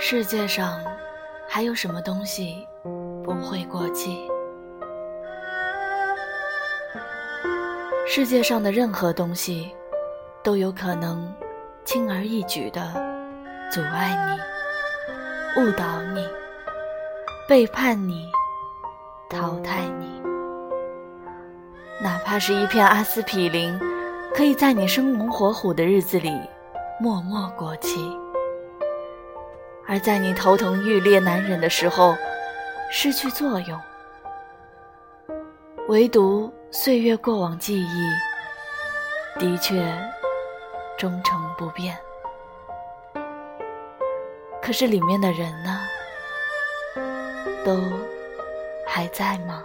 世界上还有什么东西不会过期？世界上的任何东西都有可能轻而易举地阻碍你、误导你、背叛你、淘汰你。哪怕是一片阿司匹林，可以在你生龙活虎的日子里默默过期。而在你头疼欲裂难忍的时候，失去作用。唯独岁月过往记忆，的确忠诚不变。可是里面的人呢？都还在吗？